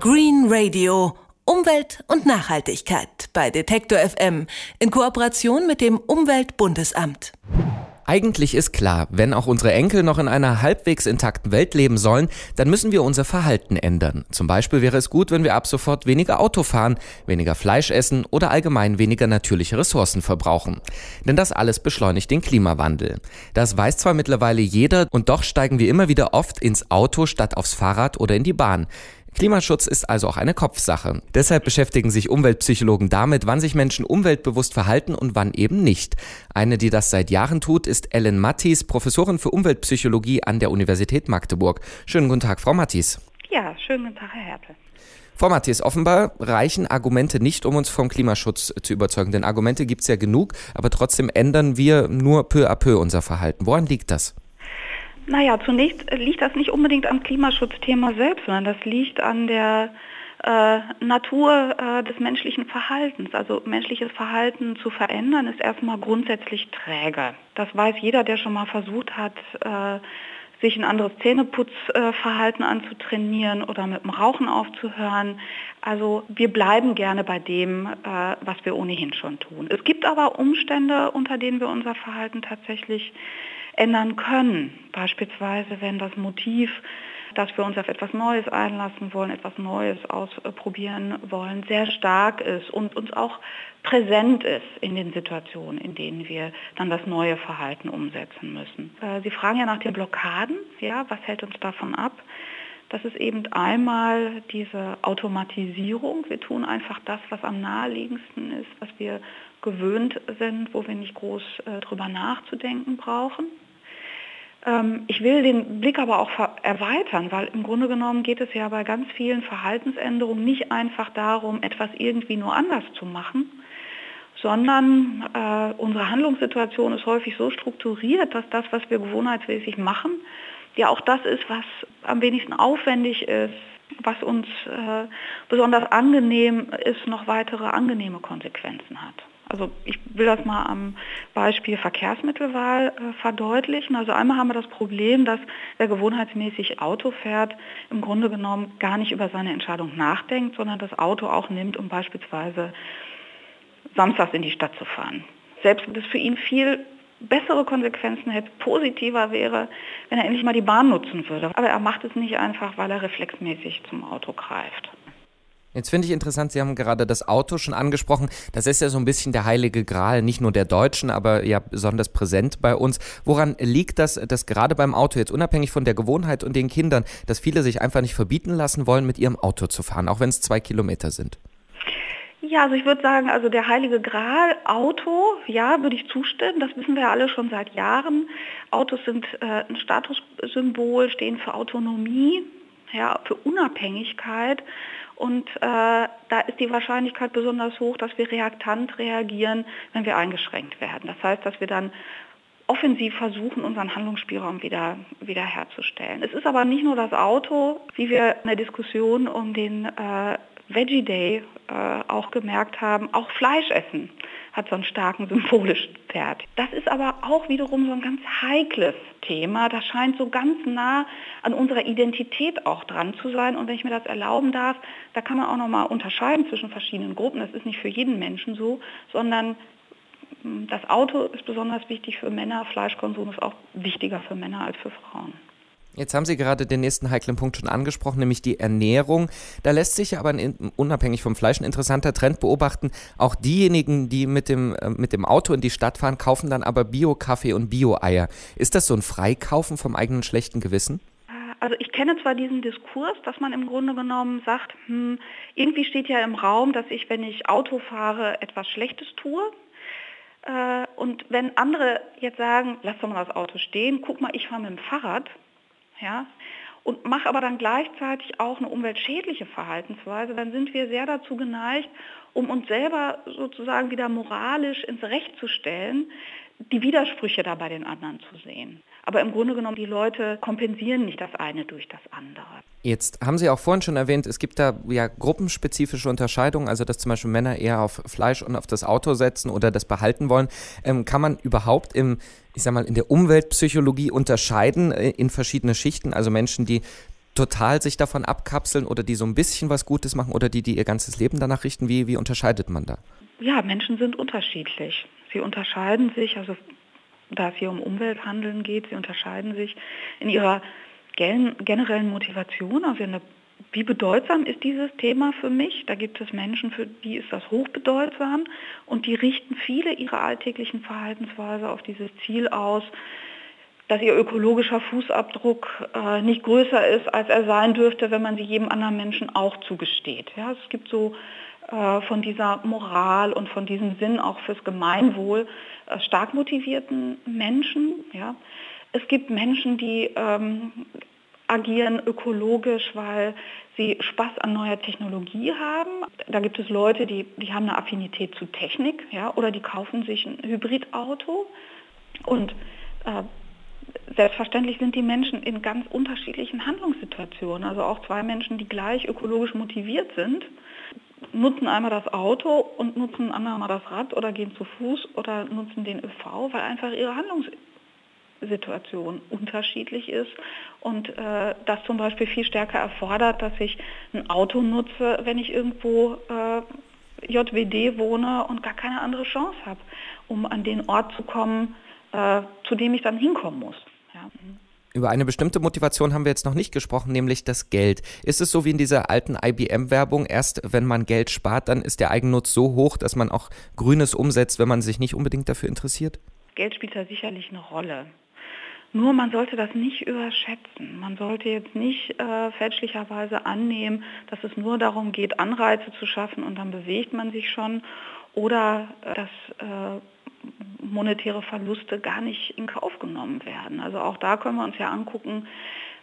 Green Radio. Umwelt und Nachhaltigkeit bei Detektor FM in Kooperation mit dem Umweltbundesamt. Eigentlich ist klar, wenn auch unsere Enkel noch in einer halbwegs intakten Welt leben sollen, dann müssen wir unser Verhalten ändern. Zum Beispiel wäre es gut, wenn wir ab sofort weniger Auto fahren, weniger Fleisch essen oder allgemein weniger natürliche Ressourcen verbrauchen. Denn das alles beschleunigt den Klimawandel. Das weiß zwar mittlerweile jeder und doch steigen wir immer wieder oft ins Auto statt aufs Fahrrad oder in die Bahn. Klimaschutz ist also auch eine Kopfsache. Deshalb beschäftigen sich Umweltpsychologen damit, wann sich Menschen umweltbewusst verhalten und wann eben nicht. Eine, die das seit Jahren tut, ist Ellen Mattis, Professorin für Umweltpsychologie an der Universität Magdeburg. Schönen guten Tag, Frau Mattis. Ja, schönen guten Tag, Herr Hertel. Frau Matthias, offenbar reichen Argumente nicht, um uns vom Klimaschutz zu überzeugen. Denn Argumente gibt es ja genug, aber trotzdem ändern wir nur peu à peu unser Verhalten. Woran liegt das? Naja, zunächst liegt das nicht unbedingt am Klimaschutzthema selbst, sondern das liegt an der äh, Natur äh, des menschlichen Verhaltens. Also menschliches Verhalten zu verändern ist erstmal grundsätzlich träge. Das weiß jeder, der schon mal versucht hat, äh, sich ein anderes Zähneputzverhalten anzutrainieren oder mit dem Rauchen aufzuhören. Also wir bleiben gerne bei dem, äh, was wir ohnehin schon tun. Es gibt aber Umstände, unter denen wir unser Verhalten tatsächlich ändern können. Beispielsweise, wenn das Motiv, dass wir uns auf etwas Neues einlassen wollen, etwas Neues ausprobieren wollen, sehr stark ist und uns auch präsent ist in den Situationen, in denen wir dann das neue Verhalten umsetzen müssen. Äh, Sie fragen ja nach den Blockaden, ja, was hält uns davon ab? Das ist eben einmal diese Automatisierung. Wir tun einfach das, was am naheliegendsten ist, was wir gewöhnt sind, wo wir nicht groß äh, drüber nachzudenken brauchen. Ähm, ich will den Blick aber auch erweitern, weil im Grunde genommen geht es ja bei ganz vielen Verhaltensänderungen nicht einfach darum, etwas irgendwie nur anders zu machen, sondern äh, unsere Handlungssituation ist häufig so strukturiert, dass das, was wir gewohnheitsmäßig machen, ja auch das ist, was am wenigsten aufwendig ist, was uns äh, besonders angenehm ist, noch weitere angenehme Konsequenzen hat. Also ich will das mal am Beispiel Verkehrsmittelwahl äh, verdeutlichen. Also einmal haben wir das Problem, dass wer gewohnheitsmäßig Auto fährt, im Grunde genommen gar nicht über seine Entscheidung nachdenkt, sondern das Auto auch nimmt, um beispielsweise samstags in die Stadt zu fahren. Selbst wenn das für ihn viel bessere Konsequenzen hätte, positiver wäre, wenn er endlich mal die Bahn nutzen würde. Aber er macht es nicht einfach, weil er reflexmäßig zum Auto greift. Jetzt finde ich interessant, Sie haben gerade das Auto schon angesprochen. Das ist ja so ein bisschen der heilige Gral, nicht nur der Deutschen, aber ja besonders präsent bei uns. Woran liegt das, dass gerade beim Auto jetzt unabhängig von der Gewohnheit und den Kindern, dass viele sich einfach nicht verbieten lassen wollen, mit ihrem Auto zu fahren, auch wenn es zwei Kilometer sind? Ja, also ich würde sagen, also der heilige Gral, Auto, ja, würde ich zustimmen. Das wissen wir alle schon seit Jahren. Autos sind äh, ein Statussymbol, stehen für Autonomie, ja, für Unabhängigkeit. Und äh, da ist die Wahrscheinlichkeit besonders hoch, dass wir reaktant reagieren, wenn wir eingeschränkt werden. Das heißt, dass wir dann offensiv versuchen, unseren Handlungsspielraum wieder, wieder herzustellen. Es ist aber nicht nur das Auto, wie wir in der Diskussion um den äh, Veggie Day äh, auch gemerkt haben, auch Fleisch essen hat so einen starken symbolischen Wert. Das ist aber auch wiederum so ein ganz heikles Thema. Das scheint so ganz nah an unserer Identität auch dran zu sein. Und wenn ich mir das erlauben darf, da kann man auch nochmal unterscheiden zwischen verschiedenen Gruppen. Das ist nicht für jeden Menschen so, sondern hm, das Auto ist besonders wichtig für Männer, Fleischkonsum ist auch wichtiger für Männer als für Frauen. Jetzt haben Sie gerade den nächsten heiklen Punkt schon angesprochen, nämlich die Ernährung. Da lässt sich aber ein, unabhängig vom Fleisch ein interessanter Trend beobachten. Auch diejenigen, die mit dem, äh, mit dem Auto in die Stadt fahren, kaufen dann aber Bio-Kaffee und Bio-Eier. Ist das so ein Freikaufen vom eigenen schlechten Gewissen? Also ich kenne zwar diesen Diskurs, dass man im Grunde genommen sagt, hm, irgendwie steht ja im Raum, dass ich, wenn ich Auto fahre, etwas Schlechtes tue. Äh, und wenn andere jetzt sagen, lass doch mal das Auto stehen, guck mal, ich fahre mit dem Fahrrad, ja, und mache aber dann gleichzeitig auch eine umweltschädliche Verhaltensweise, dann sind wir sehr dazu geneigt, um uns selber sozusagen wieder moralisch ins Recht zu stellen, die Widersprüche da bei den anderen zu sehen. Aber im Grunde genommen, die Leute kompensieren nicht das eine durch das andere. Jetzt haben Sie auch vorhin schon erwähnt, es gibt da ja gruppenspezifische Unterscheidungen, also dass zum Beispiel Männer eher auf Fleisch und auf das Auto setzen oder das behalten wollen. Ähm, kann man überhaupt im, ich sag mal, in der Umweltpsychologie unterscheiden äh, in verschiedene Schichten, also Menschen, die total sich davon abkapseln oder die so ein bisschen was Gutes machen oder die, die ihr ganzes Leben danach richten? Wie, wie unterscheidet man da? Ja, Menschen sind unterschiedlich. Sie unterscheiden sich, also da es hier um Umwelthandeln geht, sie unterscheiden sich in ihrer generellen Motivation, also in der wie bedeutsam ist dieses Thema für mich? Da gibt es Menschen, für die ist das hochbedeutsam und die richten viele ihrer alltäglichen Verhaltensweise auf dieses Ziel aus, dass ihr ökologischer Fußabdruck äh, nicht größer ist, als er sein dürfte, wenn man sie jedem anderen Menschen auch zugesteht. Ja, es gibt so von dieser Moral und von diesem Sinn auch fürs Gemeinwohl äh, stark motivierten Menschen. Ja. Es gibt Menschen, die ähm, agieren ökologisch, weil sie Spaß an neuer Technologie haben. Da gibt es Leute, die, die haben eine Affinität zu Technik ja, oder die kaufen sich ein Hybridauto. Und äh, selbstverständlich sind die Menschen in ganz unterschiedlichen Handlungssituationen. Also auch zwei Menschen, die gleich ökologisch motiviert sind, nutzen einmal das Auto und nutzen einmal das Rad oder gehen zu Fuß oder nutzen den ÖV, weil einfach ihre Handlungssituation Situation unterschiedlich ist und äh, das zum Beispiel viel stärker erfordert, dass ich ein Auto nutze, wenn ich irgendwo äh, JWD wohne und gar keine andere Chance habe, um an den Ort zu kommen, äh, zu dem ich dann hinkommen muss. Ja. Über eine bestimmte Motivation haben wir jetzt noch nicht gesprochen, nämlich das Geld. Ist es so wie in dieser alten IBM-Werbung, erst wenn man Geld spart, dann ist der Eigennutz so hoch, dass man auch Grünes umsetzt, wenn man sich nicht unbedingt dafür interessiert? Geld spielt da sicherlich eine Rolle. Nur man sollte das nicht überschätzen. Man sollte jetzt nicht äh, fälschlicherweise annehmen, dass es nur darum geht, Anreize zu schaffen und dann bewegt man sich schon oder äh, dass äh, monetäre Verluste gar nicht in Kauf genommen werden. Also auch da können wir uns ja angucken,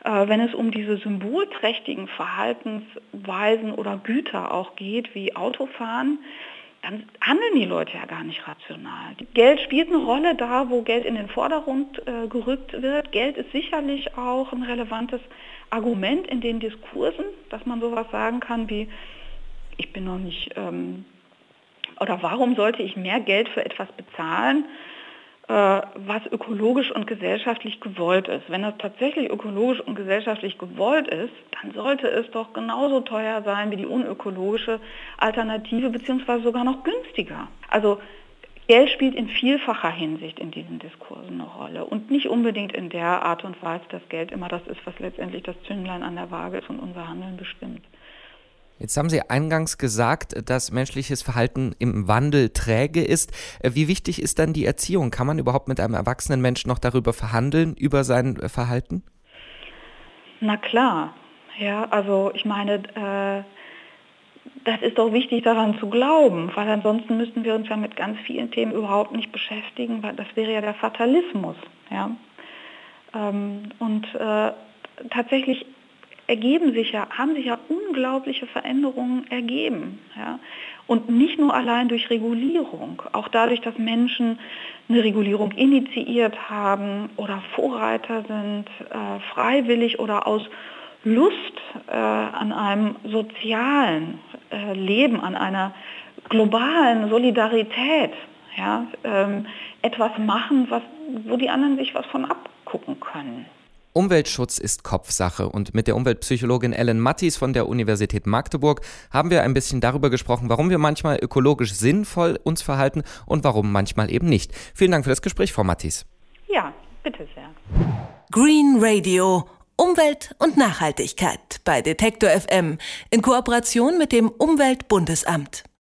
äh, wenn es um diese symbolträchtigen Verhaltensweisen oder Güter auch geht, wie Autofahren, dann handeln die Leute ja gar nicht rational. Geld spielt eine Rolle da, wo Geld in den Vordergrund äh, gerückt wird. Geld ist sicherlich auch ein relevantes Argument in den Diskursen, dass man sowas sagen kann wie, ich bin noch nicht, ähm, oder warum sollte ich mehr Geld für etwas bezahlen, äh, was ökologisch und gesellschaftlich gewollt ist. Wenn das tatsächlich ökologisch und gesellschaftlich gewollt ist, dann sollte es doch genauso teuer sein wie die unökologische Alternative, beziehungsweise sogar noch günstiger. Also Geld spielt in vielfacher Hinsicht in diesen Diskursen eine Rolle und nicht unbedingt in der Art und Weise, dass Geld immer das ist, was letztendlich das Zünglein an der Waage ist und unser Handeln bestimmt. Jetzt haben Sie eingangs gesagt, dass menschliches Verhalten im Wandel träge ist. Äh, wie wichtig ist dann die Erziehung? Kann man überhaupt mit einem erwachsenen Menschen noch darüber verhandeln, über sein äh, Verhalten? Na klar. Ja, also ich meine, äh, das ist doch wichtig daran zu glauben, weil ansonsten müssten wir uns ja mit ganz vielen Themen überhaupt nicht beschäftigen, weil das wäre ja der Fatalismus. Ja? Ähm, und äh, tatsächlich ergeben sich ja, haben sich ja unglaubliche Veränderungen ergeben. Ja? Und nicht nur allein durch Regulierung, auch dadurch, dass Menschen eine Regulierung initiiert haben oder Vorreiter sind, äh, freiwillig oder aus Lust äh, an einem sozialen äh, Leben, an einer globalen Solidarität, ja, ähm, etwas machen, was, wo die anderen sich was von abgucken können. Umweltschutz ist Kopfsache und mit der Umweltpsychologin Ellen Mattis von der Universität Magdeburg haben wir ein bisschen darüber gesprochen, warum wir manchmal ökologisch sinnvoll uns verhalten und warum manchmal eben nicht. Vielen Dank für das Gespräch, Frau Mattis. Ja, bitte sehr. Green Radio Umwelt und Nachhaltigkeit bei Detektor FM in Kooperation mit dem Umweltbundesamt.